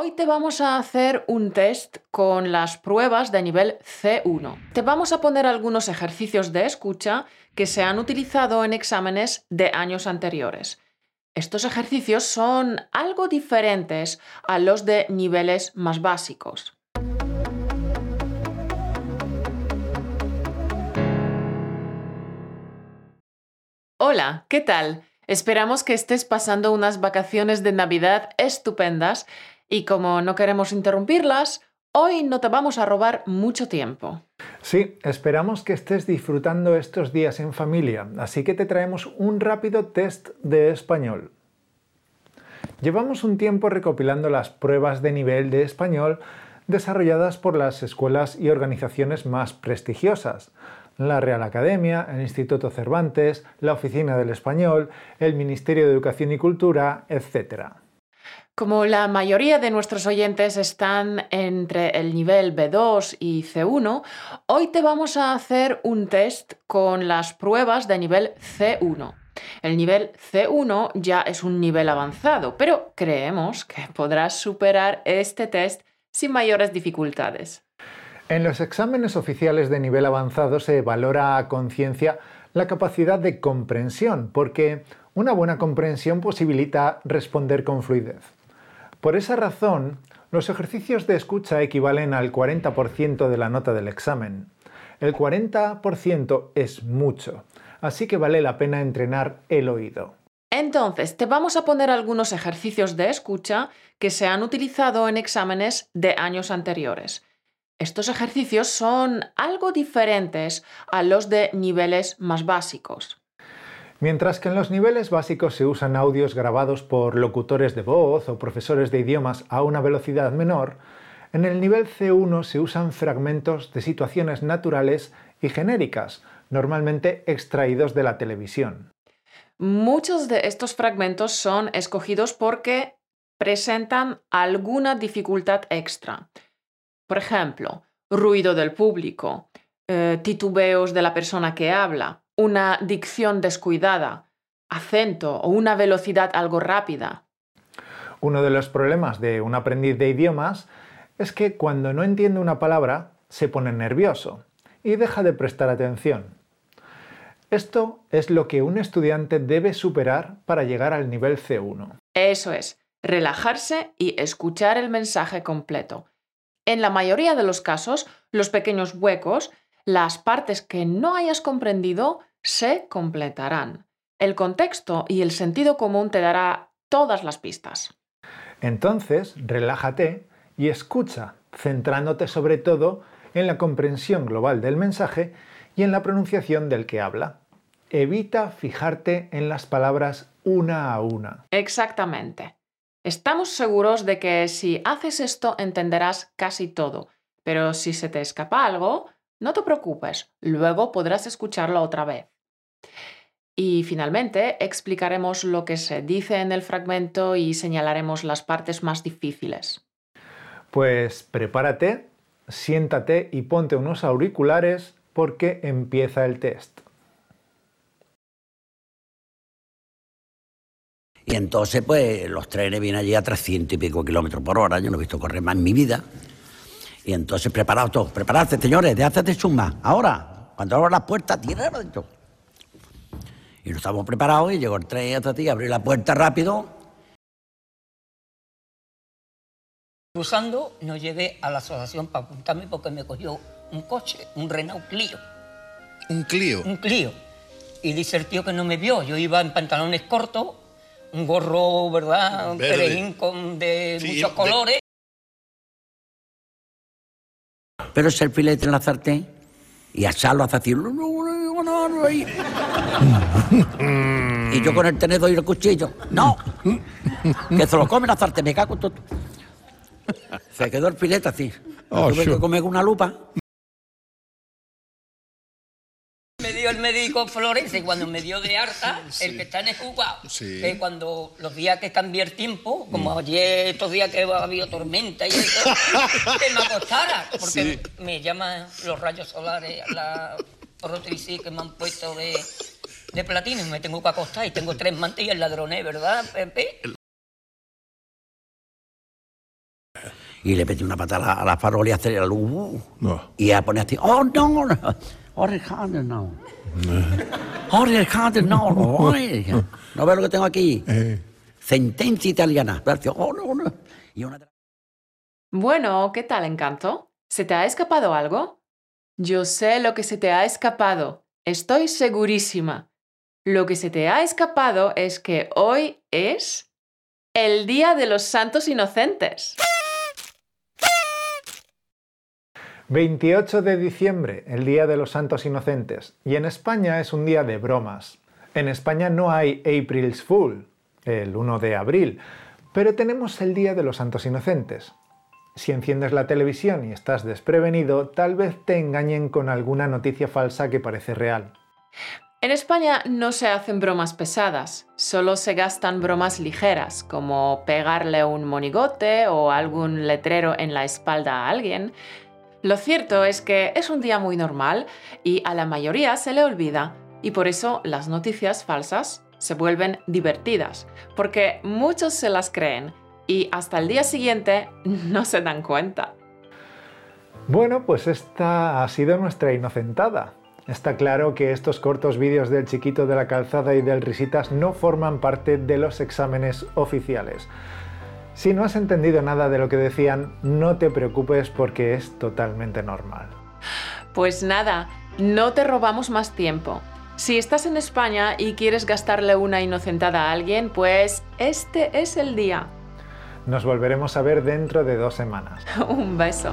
Hoy te vamos a hacer un test con las pruebas de nivel C1. Te vamos a poner algunos ejercicios de escucha que se han utilizado en exámenes de años anteriores. Estos ejercicios son algo diferentes a los de niveles más básicos. Hola, ¿qué tal? Esperamos que estés pasando unas vacaciones de Navidad estupendas y como no queremos interrumpirlas, hoy no te vamos a robar mucho tiempo. Sí, esperamos que estés disfrutando estos días en familia, así que te traemos un rápido test de español. Llevamos un tiempo recopilando las pruebas de nivel de español desarrolladas por las escuelas y organizaciones más prestigiosas, la Real Academia, el Instituto Cervantes, la Oficina del Español, el Ministerio de Educación y Cultura, etc. Como la mayoría de nuestros oyentes están entre el nivel B2 y C1, hoy te vamos a hacer un test con las pruebas de nivel C1. El nivel C1 ya es un nivel avanzado, pero creemos que podrás superar este test sin mayores dificultades. En los exámenes oficiales de nivel avanzado se valora a conciencia la capacidad de comprensión, porque una buena comprensión posibilita responder con fluidez. Por esa razón, los ejercicios de escucha equivalen al 40% de la nota del examen. El 40% es mucho, así que vale la pena entrenar el oído. Entonces, te vamos a poner algunos ejercicios de escucha que se han utilizado en exámenes de años anteriores. Estos ejercicios son algo diferentes a los de niveles más básicos. Mientras que en los niveles básicos se usan audios grabados por locutores de voz o profesores de idiomas a una velocidad menor, en el nivel C1 se usan fragmentos de situaciones naturales y genéricas, normalmente extraídos de la televisión. Muchos de estos fragmentos son escogidos porque presentan alguna dificultad extra. Por ejemplo, ruido del público, eh, titubeos de la persona que habla, una dicción descuidada, acento o una velocidad algo rápida. Uno de los problemas de un aprendiz de idiomas es que cuando no entiende una palabra se pone nervioso y deja de prestar atención. Esto es lo que un estudiante debe superar para llegar al nivel C1. Eso es, relajarse y escuchar el mensaje completo. En la mayoría de los casos, los pequeños huecos, las partes que no hayas comprendido, se completarán. El contexto y el sentido común te dará todas las pistas. Entonces, relájate y escucha, centrándote sobre todo en la comprensión global del mensaje y en la pronunciación del que habla. Evita fijarte en las palabras una a una. Exactamente. Estamos seguros de que si haces esto entenderás casi todo, pero si se te escapa algo, no te preocupes, luego podrás escucharlo otra vez. Y finalmente explicaremos lo que se dice en el fragmento y señalaremos las partes más difíciles. Pues prepárate, siéntate y ponte unos auriculares porque empieza el test. Y entonces, pues, los trenes vienen allí a 300 y pico kilómetros por hora. Yo no he visto correr más en mi vida. Y entonces, preparados todos, prepararse, señores, de de chumba. Ahora, cuando abro las puertas, tierra adentro. Y nos estamos preparados y llegó el tren hasta ti, abrí la puerta rápido. Cruzando, no llegué a la asociación para apuntarme porque me cogió un coche, un Renault Clio. ¿Un Clio? Un Clio. Y dice el tío que no me vio. Yo iba en pantalones cortos, un gorro, ¿verdad? Un perejín con de muchos colores. pero es el filete en la sartén y asarlo hace así. y yo con el tenedor y el cuchillo. ¡No! Que se lo come la sartén, me cago todo. Se quedó el filete así. Oh, tuve que comer con una lupa. el médico Florence cuando me dio de harta, el que está en el juzgado, que cuando los días que cambié el tiempo, como mm. ayer, estos días que ha habido tormenta y eso, que me acostara, porque me llaman los rayos solares, la prótesis que me han puesto de, de platino y me tengo que acostar y tengo tres mantillas ladrones, ¿verdad, Pepe? Y le metí una patada a la, farola y hacer la luz. No. Y a poner así, oh no, no. Alejandro, no. Alejandro, no. no. ¿No ves lo que tengo aquí? Eh. Sentencia italiana. Oh, no, no. Y una... Bueno, ¿qué tal, encanto? ¿Se te ha escapado algo? Yo sé lo que se te ha escapado. Estoy segurísima. Lo que se te ha escapado es que hoy es el Día de los Santos Inocentes. 28 de diciembre, el Día de los Santos Inocentes. Y en España es un día de bromas. En España no hay April's Fool, el 1 de abril, pero tenemos el Día de los Santos Inocentes. Si enciendes la televisión y estás desprevenido, tal vez te engañen con alguna noticia falsa que parece real. En España no se hacen bromas pesadas, solo se gastan bromas ligeras, como pegarle un monigote o algún letrero en la espalda a alguien. Lo cierto es que es un día muy normal y a la mayoría se le olvida, y por eso las noticias falsas se vuelven divertidas, porque muchos se las creen y hasta el día siguiente no se dan cuenta. Bueno, pues esta ha sido nuestra inocentada. Está claro que estos cortos vídeos del chiquito de la calzada y del risitas no forman parte de los exámenes oficiales. Si no has entendido nada de lo que decían, no te preocupes porque es totalmente normal. Pues nada, no te robamos más tiempo. Si estás en España y quieres gastarle una inocentada a alguien, pues este es el día. Nos volveremos a ver dentro de dos semanas. Un beso.